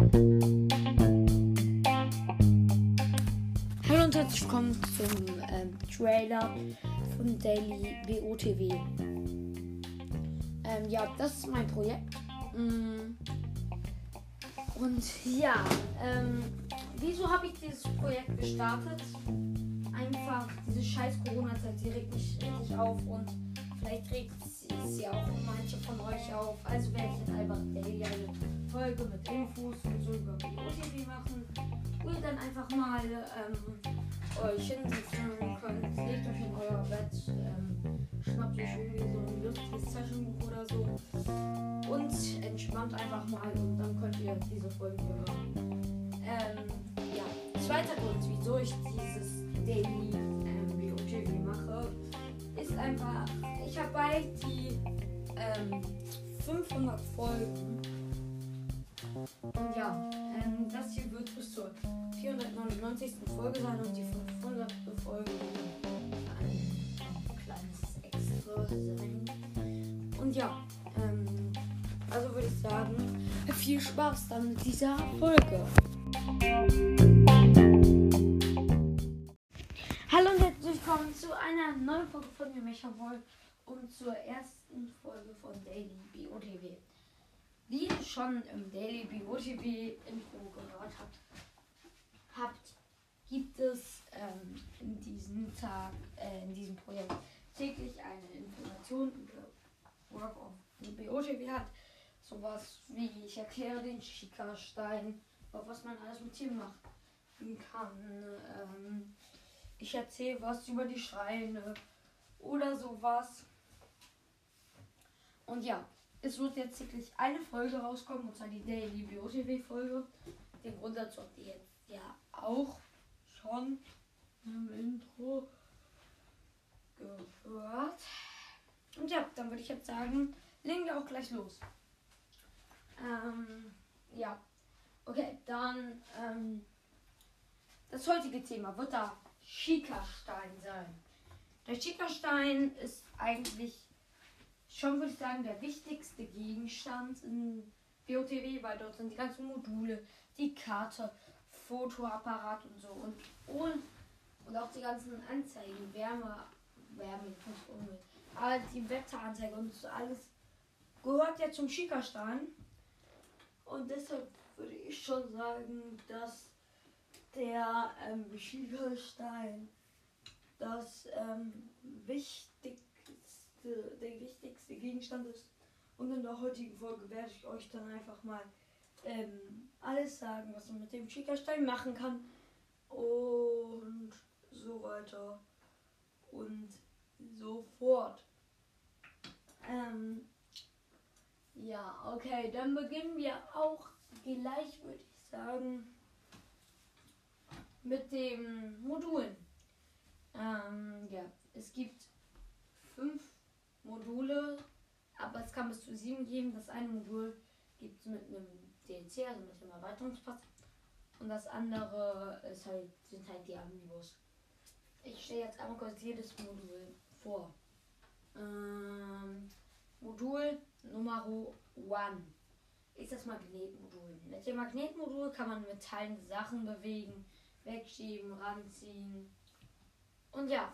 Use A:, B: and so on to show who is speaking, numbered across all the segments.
A: Hallo und herzlich willkommen zum ähm, Trailer von Daily BOTW. Ähm, ja, das ist mein Projekt. Mm. Und ja, ähm, wieso habe ich dieses Projekt gestartet? Einfach diese scheiß Corona-Zeit, die regt mich richtig auf und vielleicht regt sie auch manche von euch auf. Also werde ich jetzt einfach daily eine Folge mit Infos und so über BOTW machen. Wo ihr dann einfach mal ähm, euch hinsetzen könnt, legt euch in euer Bett, ähm, schnappt euch irgendwie so ein lustiges Sessionbuch oder so und entspannt einfach mal und dann könnt ihr diese Folge hören. Ähm, ja, zweiter Grund, wieso ich dieses Daily ähm, BOTW mache, ist einfach, ich habe bald die ähm, 500 Folgen. Und ja, ähm, das hier wird bis zur 499. Folge sein und die 500. Folge ein kleines Extra sein. Und ja, ähm, also würde ich sagen, viel Spaß dann mit dieser Folge. Hallo und willkommen zu einer neuen Folge von mir, Mecha Boy, und zur ersten Folge von Daily BOTW. Wie ihr schon im Daily BOTW Info gehört habt, habt gibt es ähm, in diesem Tag, äh, in diesem Projekt täglich eine Information über Work of the BOTW hat. Sowas wie ich erkläre den Schickerstein, was man alles mit ihm machen kann. Ähm, ich erzähle was über die Schreine oder sowas. Und ja, es wird jetzt täglich eine Folge rauskommen, und zwar die Daily BOTW Folge. Den Grund dazu habt ihr jetzt ja auch schon im Intro gehört. Und ja, dann würde ich jetzt sagen, legen wir auch gleich los. Ähm, ja. Okay, dann ähm, das heutige Thema wird da Schickerstein sein. Der Schickerstein ist eigentlich schon, würde ich sagen, der wichtigste Gegenstand in BOTW, weil dort sind die ganzen Module, die Karte, Fotoapparat und so und, und, und auch die ganzen Anzeigen, Wärme, Wärme, nicht Umwelt, aber die Wetteranzeige und so alles gehört ja zum Schickerstein. Und deshalb würde ich schon sagen, dass der ähm, Schieferstein das ähm, wichtigste, der wichtigste Gegenstand ist. Und in der heutigen Folge werde ich euch dann einfach mal ähm, alles sagen, was man mit dem Schickerstein machen kann. Und so weiter. Und so fort. Ähm, ja, okay, dann beginnen wir auch gleich, würde ich sagen mit den Modulen. Ähm, ja, es gibt fünf Module, aber es kann bis zu sieben geben. Das eine Modul gibt es mit einem DLC, also mit einem Erweiterungspass. Und das andere ist halt, sind halt die Amiibos. Ich stelle jetzt einmal kurz jedes Modul vor. Ähm, Modul Nummer 1 ist das Magnetmodul. Mit dem Magnetmodul kann man metallene Sachen bewegen wegschieben, ranziehen. Und ja.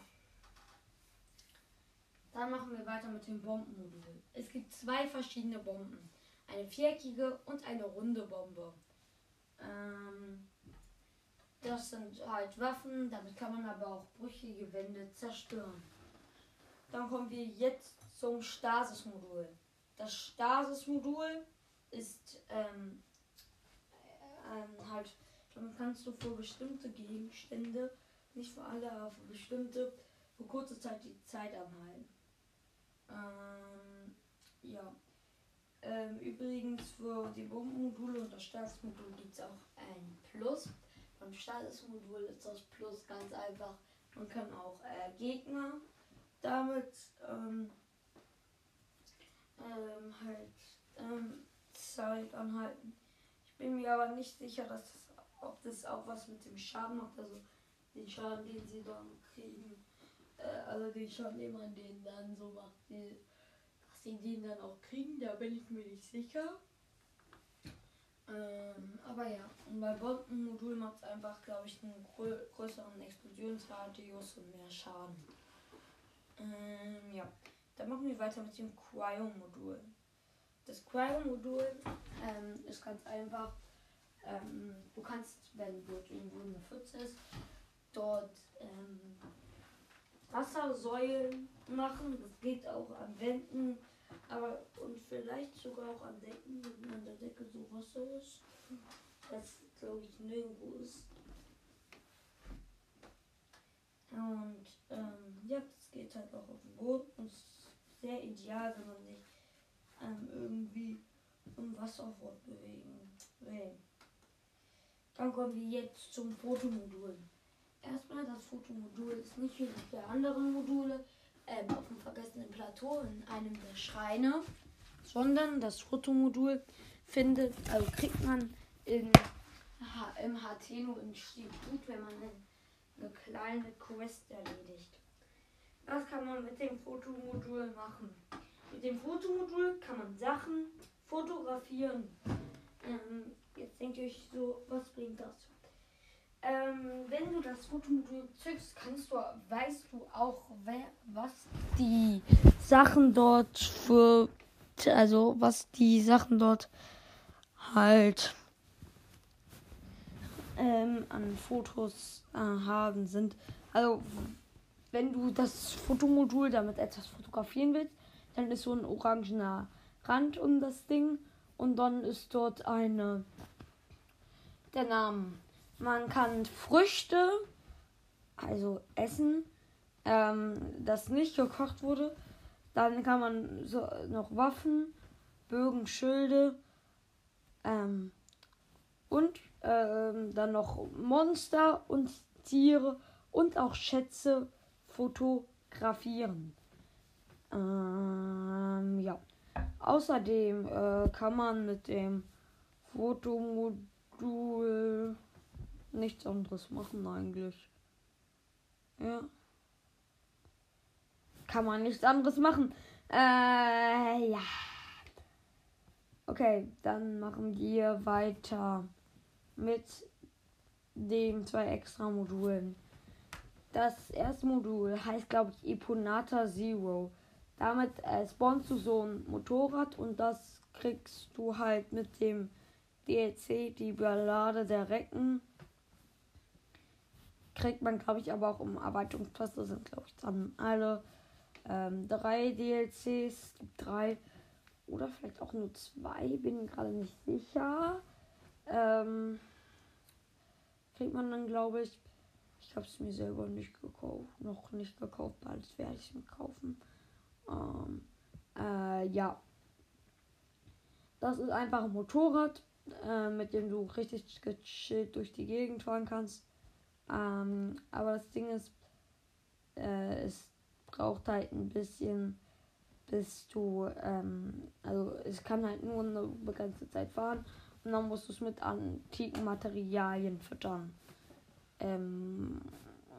A: Dann machen wir weiter mit dem Bombenmodul. Es gibt zwei verschiedene Bomben. Eine viereckige und eine runde Bombe. Ähm, das sind halt Waffen, damit kann man aber auch brüchige Wände zerstören. Dann kommen wir jetzt zum Stasis-Modul. Das Stasis-Modul ist ähm, äh, halt dann kannst du für bestimmte Gegenstände, nicht für alle, aber für bestimmte, für kurze Zeit die Zeit anhalten. Ähm, ja. Ähm, übrigens für die Bombenmodule und das Statusmodul gibt es auch ein Plus. Beim Statusmodul ist das Plus ganz einfach. Man kann auch äh, Gegner damit ähm, ähm, halt ähm, Zeit anhalten. Ich bin mir aber nicht sicher, dass das ob das auch was mit dem Schaden macht, also den Schaden, den sie dann kriegen, äh, also den Schaden, den man denen dann so macht, die, dass sie den dann auch kriegen, da bin ich mir nicht sicher. Ähm, aber ja, und bei Bombenmodul macht es einfach, glaube ich, einen grö größeren Explosionsradius und mehr Schaden. Ähm, ja, dann machen wir weiter mit dem Cryo-Modul. Das Cryo-Modul ähm, ist ganz einfach. Ähm, du kannst, wenn dort irgendwo eine Pfütze ist, dort ähm, Wassersäulen machen. Das geht auch an Wänden, aber und vielleicht sogar auch an Decken, wenn an der Decke so Wasser ist. Das glaube ich nirgendwo ist. Und ähm, ja, das geht halt auch auf dem Boden und ist sehr ideal, wenn man sich ähm, irgendwie im Wasser fortbewegen will. Dann kommen wir jetzt zum Fotomodul. Erstmal, das Fotomodul ist nicht wie die anderen Module ähm, auf dem vergessenen Plateau in einem der Schreine, sondern das Fotomodul findet, also kriegt man in, im HTNO Institut, wenn man eine kleine Quest erledigt. Was kann man mit dem Fotomodul machen? Mit dem Fotomodul kann man Sachen fotografieren. Ähm, jetzt denkt ihr euch so, was bringt das? Ähm, wenn du das Fotomodul zückst, kannst du, weißt du auch, wer, was die Sachen dort für, also was die Sachen dort halt ähm, an Fotos äh, haben sind. Also wenn du das Fotomodul damit etwas fotografieren willst, dann ist so ein orangener Rand um das Ding und dann ist dort eine der Name man kann Früchte, also essen, ähm, das nicht gekocht wurde. Dann kann man so noch Waffen, Bögen, Schilde ähm, und ähm, dann noch Monster und Tiere und auch Schätze fotografieren. Ähm, ja. Außerdem äh, kann man mit dem Fotomodul nichts anderes machen eigentlich. Ja. Kann man nichts anderes machen. Äh, ja. Okay, dann machen wir weiter mit den zwei extra Modulen. Das erste Modul heißt, glaube ich, Eponata Zero. Damit äh, spawnst du so ein Motorrad und das kriegst du halt mit dem DLC, die Ballade der Recken kriegt man, glaube ich, aber auch im Erweiterungspass. Das sind, glaube ich, dann alle ähm, drei DLCs. Drei oder vielleicht auch nur zwei, bin gerade nicht sicher. Ähm, kriegt man dann, glaube ich. Ich habe es mir selber nicht gekauft, noch nicht gekauft, bald werde ich es mir kaufen. Ähm, äh, ja. Das ist einfach ein Motorrad, äh, mit dem du richtig gechillt durch die Gegend fahren kannst. Ähm, aber das Ding ist, äh, es braucht halt ein bisschen, bis du, ähm, also es kann halt nur eine begrenzte Zeit fahren und dann musst du es mit antiken Materialien füttern. Ähm,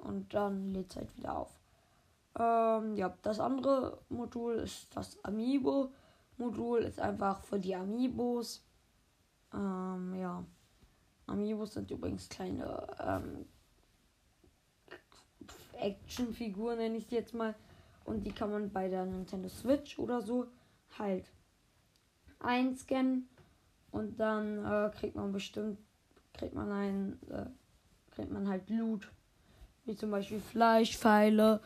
A: und dann lädt es halt wieder auf. Ähm, ja, das andere Modul ist das Amiibo-Modul, ist einfach für die Amiibos. Ähm, ja. Amiibos sind übrigens kleine ähm, Actionfigur, nenne ich die jetzt mal. Und die kann man bei der Nintendo Switch oder so halt einscannen. Und dann äh, kriegt man bestimmt, kriegt man ein, äh, kriegt man halt Loot. Wie zum Beispiel Fleischpfeile,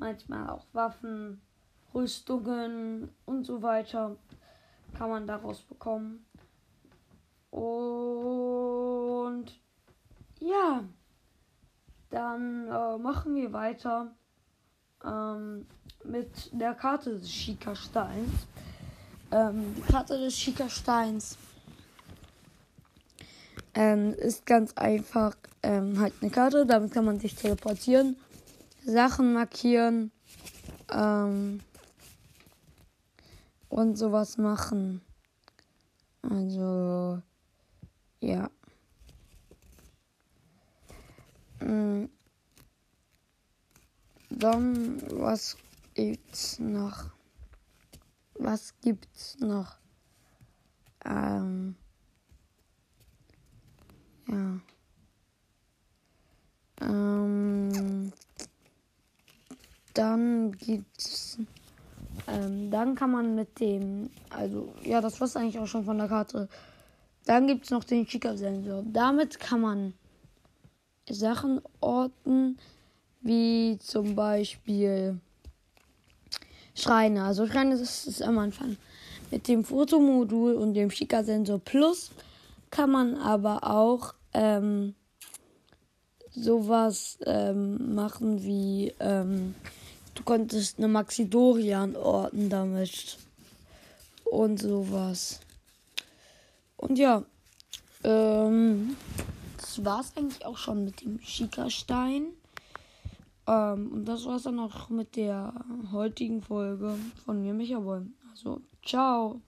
A: manchmal auch Waffen, Rüstungen und so weiter. Kann man daraus bekommen. Und ja. Dann äh, machen wir weiter ähm, mit der Karte des Schika-Steins. Ähm, die Karte des Schika-Steins ähm, ist ganz einfach ähm, halt eine Karte. Damit kann man sich teleportieren, Sachen markieren ähm, und sowas machen. Also, ja. Mm. Dann, was gibt's noch? Was gibt's noch? Ähm, ja. Ähm, dann gibt's. Ähm, dann kann man mit dem. Also, ja, das war's eigentlich auch schon von der Karte. Dann gibt es noch den Chica-Sensor. Damit kann man Sachen orten, wie zum Beispiel Schreine. Also Schreine ist, ist am Anfang. Mit dem Fotomodul und dem Chica-Sensor Plus kann man aber auch ähm, sowas ähm, machen wie ähm, du konntest eine Maxidorian orten damit und sowas. Und ja, ähm, das es eigentlich auch schon mit dem Schika-Stein. Ähm, und das war es dann auch mit der heutigen Folge von mir, Micha Boy. Also, ciao.